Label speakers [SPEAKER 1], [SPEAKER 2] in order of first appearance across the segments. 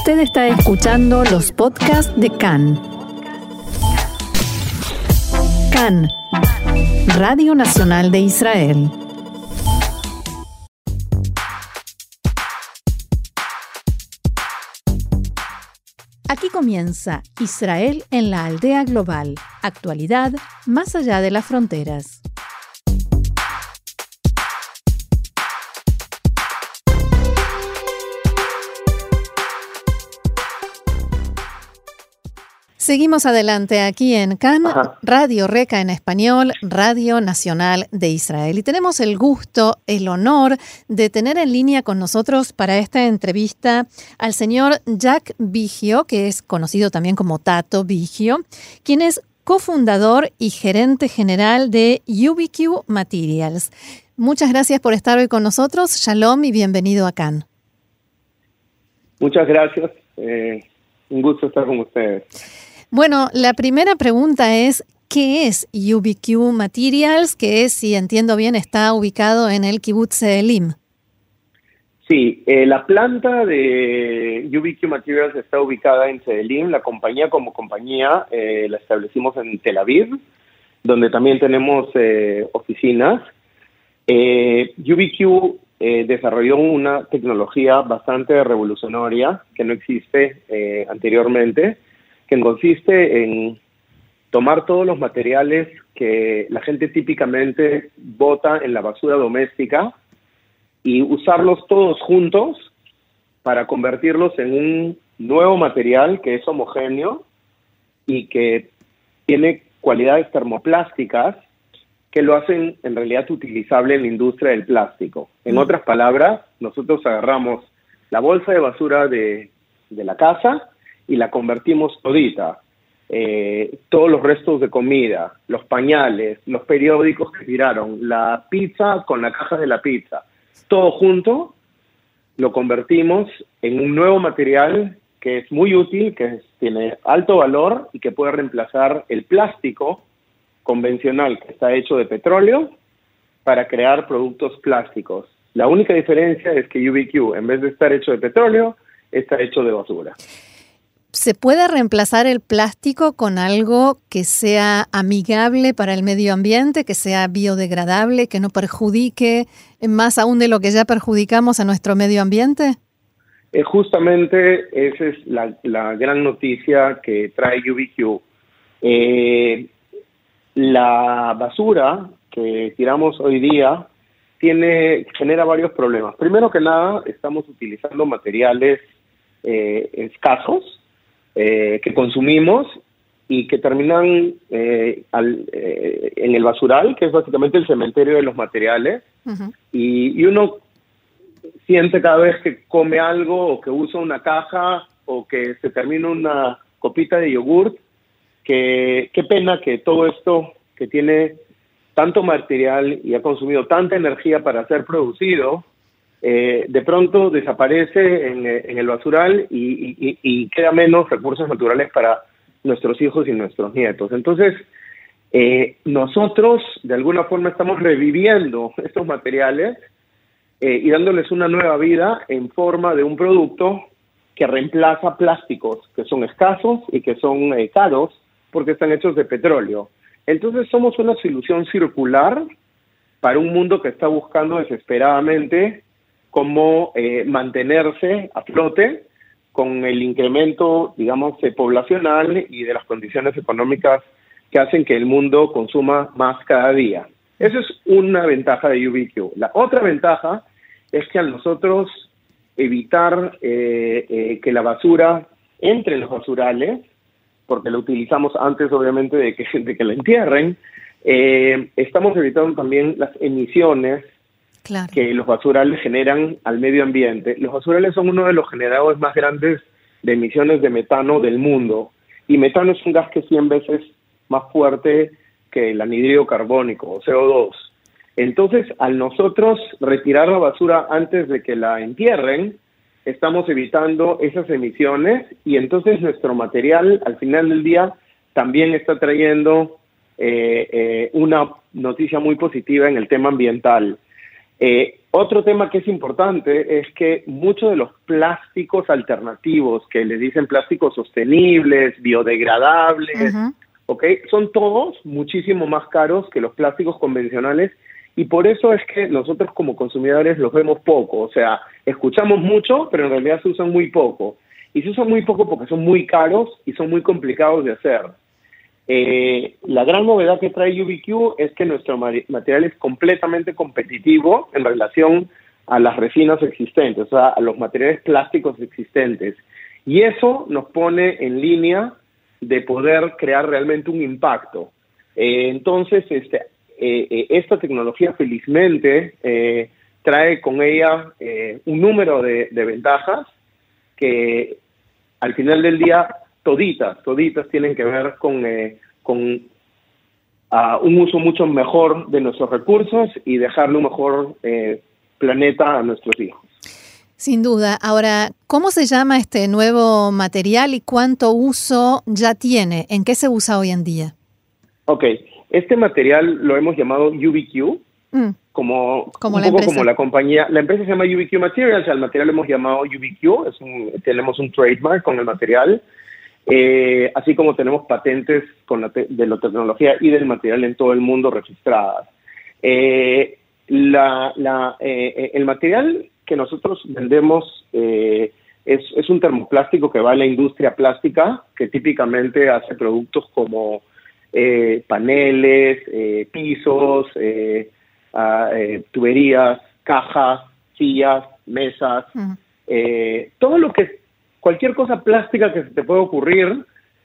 [SPEAKER 1] Usted está escuchando los podcasts de CAN. CAN, Radio Nacional de Israel. Aquí comienza Israel en la aldea global, actualidad más allá de las fronteras. Seguimos adelante aquí en CAN, Radio Reca en español, Radio Nacional de Israel. Y tenemos el gusto, el honor de tener en línea con nosotros para esta entrevista al señor Jack Vigio, que es conocido también como Tato Vigio, quien es cofundador y gerente general de UBQ Materials. Muchas gracias por estar hoy con nosotros. Shalom y bienvenido a CAN.
[SPEAKER 2] Muchas gracias. Eh, un gusto estar con ustedes.
[SPEAKER 1] Bueno, la primera pregunta es, ¿qué es UBQ Materials? Que es, si entiendo bien, está ubicado en el kibbutz Elim.
[SPEAKER 2] Sí, eh, la planta de UBQ Materials está ubicada en Sedelim. La compañía como compañía eh, la establecimos en Tel Aviv, donde también tenemos eh, oficinas. UBQ desarrolló una tecnología bastante revolucionaria que no existe anteriormente que consiste en tomar todos los materiales que la gente típicamente bota en la basura doméstica y usarlos todos juntos para convertirlos en un nuevo material que es homogéneo y que tiene cualidades termoplásticas que lo hacen en realidad utilizable en la industria del plástico. En mm. otras palabras, nosotros agarramos la bolsa de basura de, de la casa y la convertimos todita. Eh, todos los restos de comida, los pañales, los periódicos que tiraron, la pizza con la caja de la pizza, todo junto lo convertimos en un nuevo material que es muy útil, que tiene alto valor y que puede reemplazar el plástico convencional que está hecho de petróleo para crear productos plásticos. La única diferencia es que UBQ, en vez de estar hecho de petróleo, está hecho de basura.
[SPEAKER 1] ¿Se puede reemplazar el plástico con algo que sea amigable para el medio ambiente, que sea biodegradable, que no perjudique más aún de lo que ya perjudicamos a nuestro medio ambiente?
[SPEAKER 2] Eh, justamente esa es la, gran noticia que trae UBQ. Eh, la basura que tiramos hoy día tiene, genera varios problemas. Primero que nada, estamos utilizando materiales eh, escasos eh, que consumimos y que terminan eh, eh, en el basural, que es básicamente el cementerio de los materiales, y, uno siente cada vez que come algo o que usa una caja o que se termina una copita de yogurt, que qué pena que todo esto que tiene tanto material y ha consumido tanta energía para ser producido, eh, de pronto desaparece en, eh, el basural y, queda menos recursos naturales para nuestros hijos y nuestros nietos. Entonces, eh, nosotros de alguna forma estamos reviviendo estos materiales y dándoles una nueva vida en forma de un producto que reemplaza plásticos que son escasos y que son caros porque están hechos de petróleo. Entonces somos una solución circular para un mundo que está buscando desesperadamente cómo eh, mantenerse a flote con el incremento, digamos, poblacional y de las condiciones económicas que hacen que el mundo consuma más cada día. Esa es una ventaja de UBQ. La otra ventaja es que al nosotros evitar eh, eh, que la basura entre en los basurales, porque la utilizamos antes obviamente de que, de que la entierren, estamos evitando también las emisiones que los basurales generan al medio ambiente. Los basurales son uno de los generadores más grandes de emisiones de metano del mundo y metano es un gas que es 100 veces más fuerte que el anhídrido carbónico o CO2. Entonces, al nosotros retirar la basura antes de que la entierren, estamos evitando esas emisiones y entonces nuestro material al final del día también está trayendo eh, eh, una noticia muy positiva en el tema ambiental. Eh, Otro tema que es importante es que muchos de los plásticos alternativos, que les dicen plásticos sostenibles, biodegradables, son todos muchísimo más caros que los plásticos convencionales y por eso es que nosotros como consumidores los vemos poco, o sea, escuchamos mucho, pero en realidad se usan muy poco. Y se usan muy poco porque son muy caros y son muy complicados de hacer. Eh, la gran novedad que trae UBQ es que nuestro material es completamente competitivo en relación a las resinas existentes, o sea, a los materiales plásticos existentes. Y eso nos pone en línea de poder crear realmente un impacto. Eh, entonces, este, eh, esta tecnología felizmente trae con ella un número de ventajas que al final del día toditas, toditas tienen que ver con, eh, con ah, un uso mucho mejor de nuestros recursos y dejarle un mejor eh, planeta a nuestros hijos.
[SPEAKER 1] Sin duda. Ahora, ¿cómo se llama este nuevo material y cuánto uso ya tiene? ¿En qué se usa hoy en día?
[SPEAKER 2] Ok, este material lo hemos llamado UBQ, mm. como, un poco como la compañía. La empresa se llama UBQ Materials, al material lo hemos llamado UBQ, es un, tenemos un trademark con el material. Eh, así como tenemos patentes con la de la tecnología y del material en todo el mundo registradas. Eh, eh, el material que nosotros vendemos es, es, un termoplástico que va a la industria plástica, que típicamente hace productos como paneles, pisos, tuberías, cajas, sillas, mesas, todo lo que cualquier cosa plástica que se te pueda ocurrir,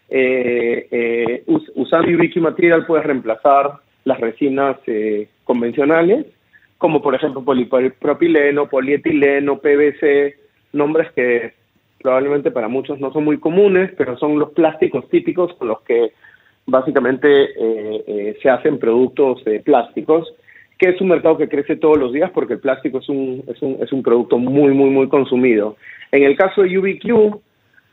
[SPEAKER 2] eh, eh, usando UBQ Material puedes reemplazar las resinas eh, convencionales, como por ejemplo polipropileno, polietileno, PVC, nombres que probablemente para muchos no son muy comunes, pero son los plásticos típicos con los que básicamente se hacen productos plásticos, que es un mercado que crece todos los días porque el plástico es un, es un, es un producto muy, muy, muy consumido. En el caso de UBQ,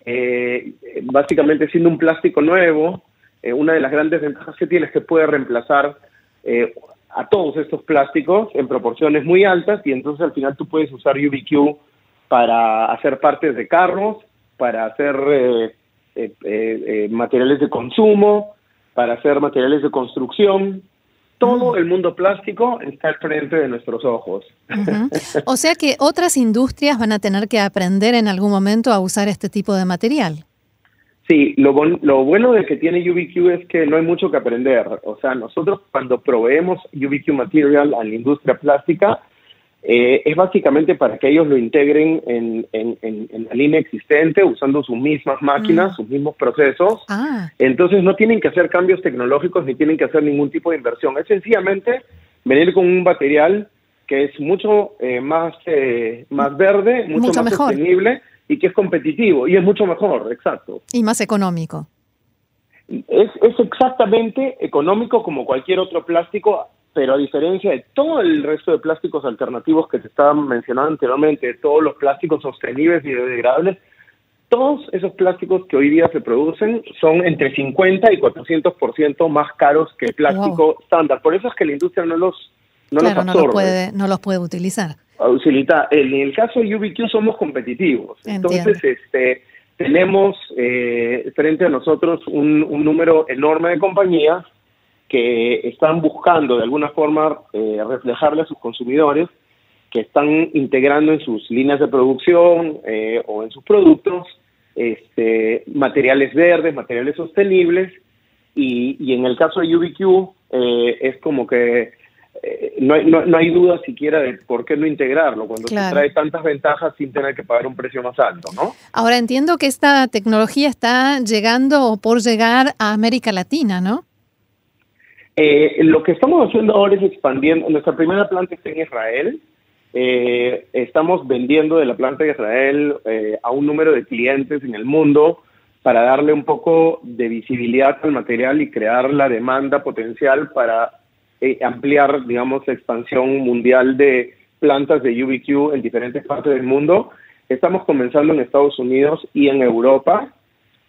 [SPEAKER 2] eh, básicamente siendo un plástico nuevo, eh, una de las grandes ventajas que tiene es que puede reemplazar eh, a todos estos plásticos en proporciones muy altas y entonces al final tú puedes usar UBQ para hacer partes de carros, para hacer materiales de consumo, para hacer materiales de construcción, todo el mundo plástico está al frente de nuestros ojos.
[SPEAKER 1] O sea que otras industrias van a tener que aprender en algún momento a usar este tipo de material.
[SPEAKER 2] Sí, lo, lo bueno de que tiene UBQ es que no hay mucho que aprender. O sea, nosotros cuando proveemos UBQ material a la industria plástica, eh, es básicamente para que ellos lo integren en, la línea existente usando sus mismas máquinas, mm. sus mismos procesos. Ah. Entonces no tienen que hacer cambios tecnológicos ni tienen que hacer ningún tipo de inversión. Es sencillamente venir con un material que es mucho eh, más, eh, más verde, mucho, más sostenible y que es competitivo y es mucho mejor, exacto.
[SPEAKER 1] Y más económico.
[SPEAKER 2] Es, es exactamente económico como cualquier otro plástico pero a diferencia de todo el resto de plásticos alternativos que te estaba mencionando anteriormente, todos los plásticos sostenibles y biodegradables, todos esos plásticos que hoy día se producen son entre 50 y 400% más caros que el plástico estándar. Por eso es que la industria no los, no los absorbe.
[SPEAKER 1] No los, puede, no los puede utilizar.
[SPEAKER 2] En el caso de UBQ somos competitivos. Entonces, este tenemos eh, frente a nosotros un, un número enorme de compañías que están buscando de alguna forma eh, reflejarle a sus consumidores que están integrando en sus líneas de producción eh, o en sus productos este, materiales verdes, materiales sostenibles y, en el caso de UBQ eh, es como que no, hay, no, hay duda siquiera de por qué no integrarlo cuando se trae tantas ventajas sin tener que pagar un precio más alto, ¿no?
[SPEAKER 1] Ahora entiendo que esta tecnología está llegando o por llegar a América Latina, ¿no?
[SPEAKER 2] Eh, lo que estamos haciendo ahora es expandiendo. Nuestra primera planta está en Israel. Eh, estamos vendiendo de la planta de Israel eh, a un número de clientes en el mundo para darle un poco de visibilidad al material y crear la demanda potencial para ampliar, digamos, la expansión mundial de plantas de UBQ en diferentes partes del mundo. Estamos comenzando en Estados Unidos y en Europa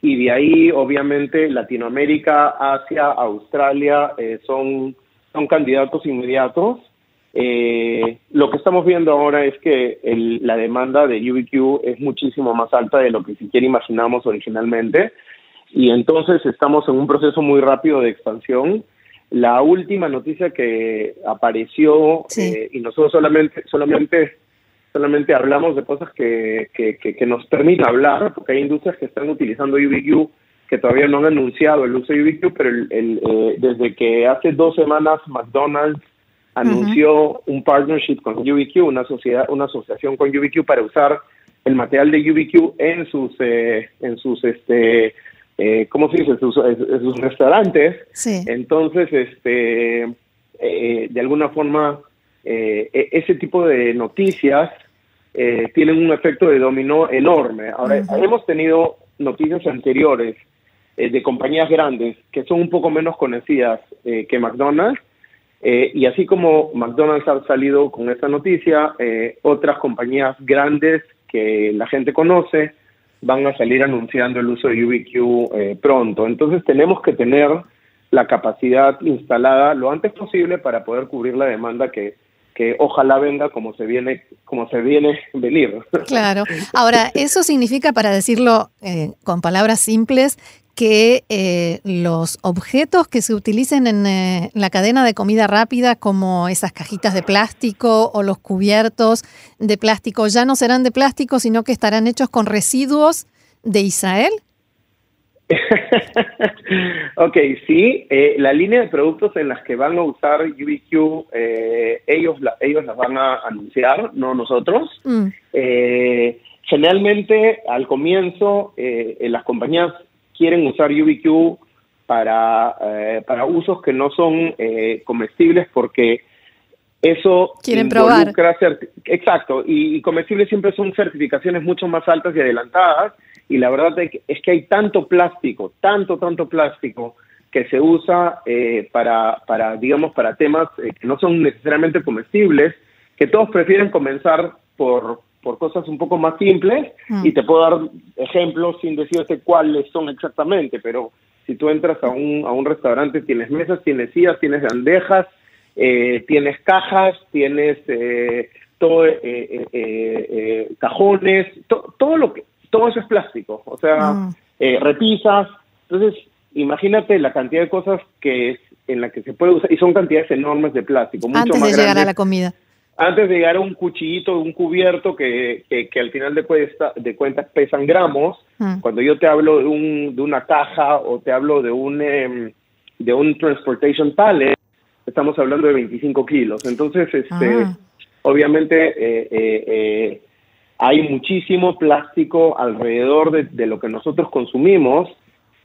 [SPEAKER 2] y de ahí obviamente Latinoamérica, Asia, Australia eh, son, son candidatos inmediatos. Eh, lo que estamos viendo ahora es que la demanda de UBQ es muchísimo más alta de lo que siquiera imaginamos originalmente. Y entonces estamos en un proceso muy rápido de expansión. La última noticia que apareció eh, y nosotros solamente solamente solamente hablamos de cosas que, que, nos permiten hablar, porque hay industrias que están utilizando UBQ que todavía no han anunciado el uso de UBQ, pero el, eh, desde que hace dos semanas McDonald's anunció un partnership con UBQ, una sociedad, una asociación con UBQ para usar el material de UBQ en sus, eh, en sus, este, eh, ¿cómo se dice? En sus, sus restaurantes. Entonces, este, eh, de alguna forma, eh, e, ese tipo de noticias tienen un efecto de dominó enorme. Ahora, hemos tenido noticias anteriores de compañías grandes que son un poco menos conocidas que McDonald's, eh, y así como McDonald's ha salido con esta noticia, eh, otras compañías grandes que la gente conoce van a salir anunciando el uso de UBQ eh, pronto. Entonces tenemos que tener la capacidad instalada lo antes posible para poder cubrir la demanda que, que ojalá venga como se viene como se viene venir.
[SPEAKER 1] Claro. Ahora, eso significa, para decirlo con palabras simples, que eh, los objetos que se utilicen en eh, la cadena de comida rápida, como esas cajitas de plástico o los cubiertos de plástico, ya no serán de plástico, sino que estarán hechos con residuos de Israel?
[SPEAKER 2] ok, sí, eh, la línea de productos en las que van a usar UBQ, ellos, la, ellos las van a anunciar, no nosotros. Mm. generalmente, al comienzo, las compañías quieren usar UBQ para, eh, para usos que no son eh, comestibles porque eso
[SPEAKER 1] quieren probar.
[SPEAKER 2] Exacto, y, comestibles siempre son certificaciones mucho más altas y adelantadas y la verdad es que hay tanto plástico, tanto, tanto plástico que se usa eh, para, para, digamos, para temas que no son necesariamente comestibles, que todos prefieren comenzar por, por cosas un poco más simples y mm. te puedo dar ejemplos sin decirte cuáles son exactamente, pero si tú entras a un, a un restaurante tienes mesas, tienes sillas, tienes bandejas, eh, tienes cajas, tienes eh, todo, eh, cajones, todo lo que todo eso es plástico, o sea, mm. repisas, entonces imagínate la cantidad de cosas que es en la que se puede usar y son cantidades enormes de plástico, mucho
[SPEAKER 1] antes
[SPEAKER 2] de
[SPEAKER 1] llegar a la comida
[SPEAKER 2] antes de llegar a un cuchillito, un cubierto que, que, al final de, cuesta, de cuentas pesan gramos, mm. cuando yo te hablo de, un, de una caja o te hablo de un, em, de un transportation pallet, estamos hablando de 25 kilos. Entonces, este, ah. obviamente, eh, eh, eh, hay muchísimo plástico alrededor de, de lo que nosotros consumimos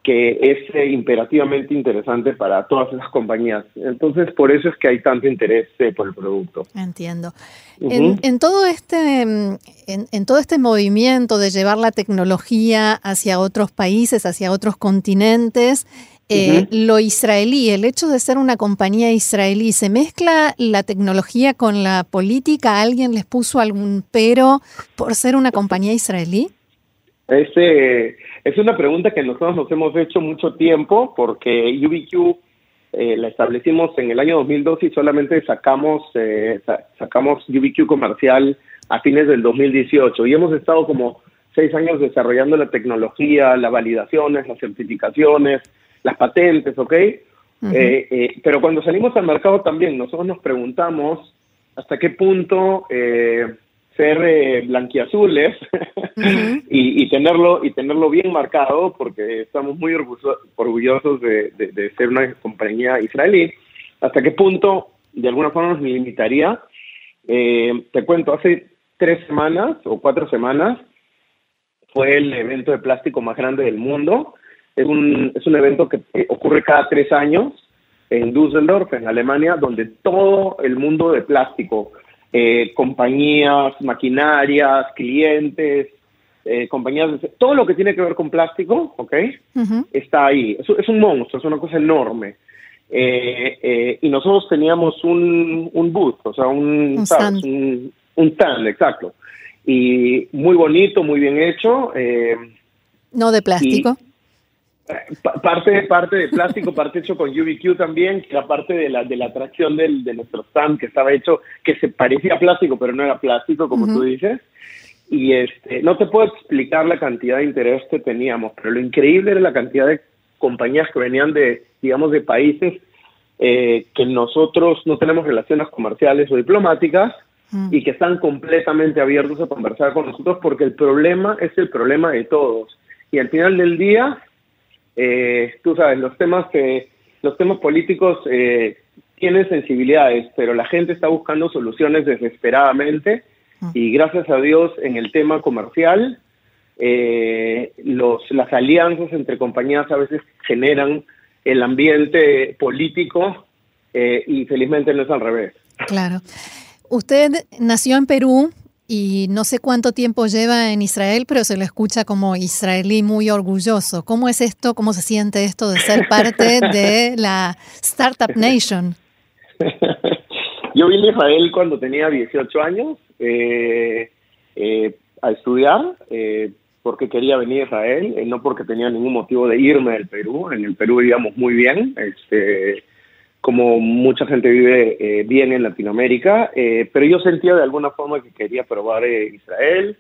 [SPEAKER 2] que es eh, imperativamente interesante para todas las compañías. Entonces, por eso es que hay tanto interés eh, por el producto.
[SPEAKER 1] Entiendo. en, todo este, mm, en, todo este movimiento de llevar la tecnología hacia otros países, hacia otros continentes, eh, lo israelí, el hecho de ser una compañía israelí, ¿se mezcla la tecnología con la política? ¿Alguien les puso algún pero por ser una compañía israelí?
[SPEAKER 2] Ese es una pregunta que nosotros nos hemos hecho mucho tiempo porque UBQ eh, la establecimos en el año 2012 y solamente sacamos, eh, sacamos UBQ comercial a fines del 2018 y hemos estado como seis años desarrollando la tecnología, las validaciones, las certificaciones, las patentes, ¿ok? Eh, eh, pero cuando salimos al mercado también nosotros nos preguntamos hasta qué punto ser eh, blanquiazules y, tenerlo y tenerlo bien marcado porque estamos muy orgullosos de, ser una compañía israelí. ¿Hasta qué punto de alguna forma nos limitaría? Eh, te cuento, hace tres semanas o cuatro semanas fue el evento de plástico más grande del mundo. Es un, es un evento que ocurre cada tres años en Düsseldorf, en Alemania, donde todo el mundo de plástico, eh, compañías, maquinarias, clientes, eh, compañías, todo lo que tiene que ver con plástico, ¿ok? Está ahí. Es, es, un monstruo, es una cosa enorme. Eh, y nosotros teníamos un, un booth, o sea, un, un, stand. Un, stand, exacto. Y muy bonito, muy bien hecho.
[SPEAKER 1] no de plástico.
[SPEAKER 2] Parte, parte de plástico, parte hecho con UBQ también, que era parte de la, de la atracción del, de nuestro stand, que estaba hecho, que se parecía a plástico, pero no era plástico, como tú dices. Y este, no te puedo explicar la cantidad de interés que teníamos, pero lo increíble era la cantidad de compañías que venían de, digamos, de países eh, que nosotros no tenemos relaciones comerciales o diplomáticas mm. y que están completamente abiertos a conversar con nosotros porque el problema es el problema de todos. Y al final del día, eh, tú sabes, los temas que los temas políticos eh, tienen sensibilidades, pero la gente está buscando soluciones desesperadamente mm. y gracias a Dios en el tema comercial eh, los, las alianzas entre compañías a veces generan el ambiente político eh, y felizmente no es al revés.
[SPEAKER 1] Claro. Usted nació en Perú y no sé cuánto tiempo lleva en Israel, pero se lo escucha como israelí muy orgulloso. ¿Cómo es esto? ¿Cómo se siente esto de ser parte de la Startup Nation?
[SPEAKER 2] Yo vine a Israel cuando tenía 18 años eh, a estudiar porque quería venir a Israel, eh, no porque tenía ningún motivo de irme del Perú. En el Perú vivíamos muy bien, este, como mucha gente vive eh, bien en Latinoamérica, eh, pero yo sentía de alguna forma que quería probar Israel.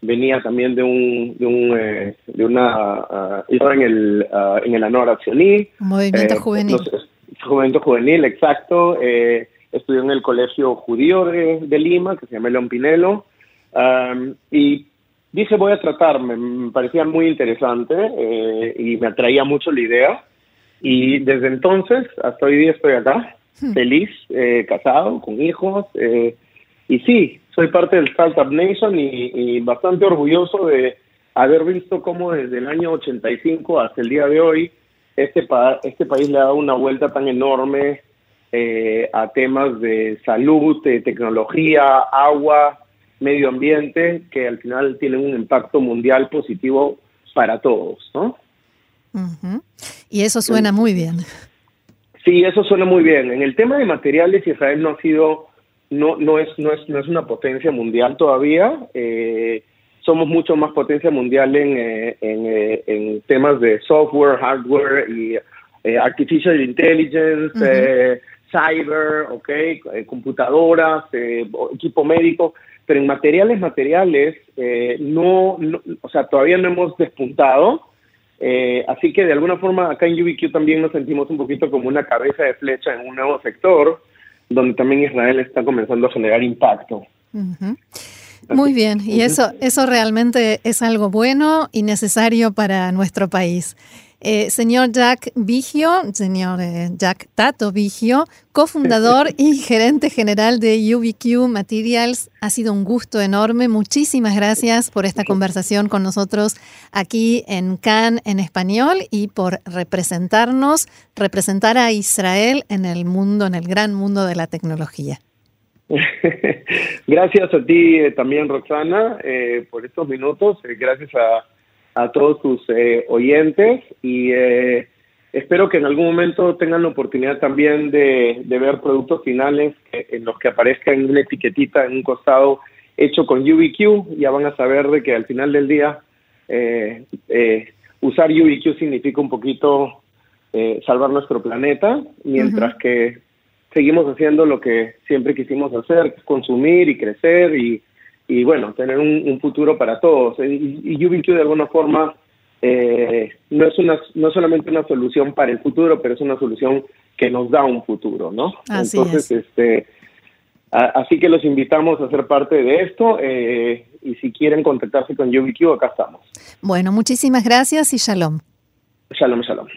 [SPEAKER 2] Venía también de un, de, un, de una, uh, en el, uh, en el Anor Accioní.
[SPEAKER 1] Movimiento juvenil.
[SPEAKER 2] movimiento juvenil, exacto. estudié en el colegio judío de, de Lima, que se llama León Pinelo. Um, y dije voy a tratarme, me parecía muy interesante eh, y me atraía mucho la idea. Y desde entonces hasta hoy día estoy acá, hmm. feliz, eh, casado, con hijos. Eh, y sí, soy parte del Startup Nation y, bastante orgulloso de haber visto cómo desde el año 85 hasta el día de hoy este, este país le ha dado una vuelta tan enorme a temas de salud, de tecnología, agua, medio ambiente que al final tienen un impacto mundial positivo para todos, ¿no?
[SPEAKER 1] Y eso suena muy bien.
[SPEAKER 2] Sí, eso suena muy bien. En el tema de materiales, Israel no ha sido, no, no es, no es, no es una potencia mundial todavía. Eh, somos mucho más potencia mundial en, eh, eh, en, temas de software, hardware y artificial intelligence, cyber, okay, computadoras, equipo médico pero en materiales materiales eh, no, o sea, todavía no hemos despuntado. Eh, así que de alguna forma acá en UBQ también nos sentimos un poquito como una cabeza de flecha en un nuevo sector, donde también Israel está comenzando a generar impacto.
[SPEAKER 1] Muy bien, y eso, eso realmente es algo bueno y necesario para nuestro país. Eh, señor Jack Vigio, señor eh, Jack Tato Vigio, cofundador y gerente general de UBQ Materials, ha sido un gusto enorme. Muchísimas gracias por esta conversación con nosotros aquí en CAN en español y por representarnos, representar a Israel en el mundo, en el gran mundo de la tecnología.
[SPEAKER 2] gracias a ti eh, también, Roxana, por estos minutos. gracias a a todos tus eh, oyentes y eh, espero que en algún momento tengan la oportunidad también de, ver productos finales en los que aparezca en una etiquetita en un costado hecho con UBQ. Ya van a saber de que al final del día eh, usar UBQ significa un poquito salvar nuestro planeta, mientras que seguimos haciendo lo que siempre quisimos hacer, consumir y crecer y y bueno, tener un, futuro para todos. Y, y UBQ de alguna forma eh, no es una no solamente una solución para el futuro, pero es una solución que nos da un futuro, ¿no?
[SPEAKER 1] Así
[SPEAKER 2] Entonces, este así que los invitamos a ser parte de esto eh, y si quieren contactarse con UBQ, acá estamos.
[SPEAKER 1] Bueno, muchísimas gracias y shalom.
[SPEAKER 2] Shalom, shalom.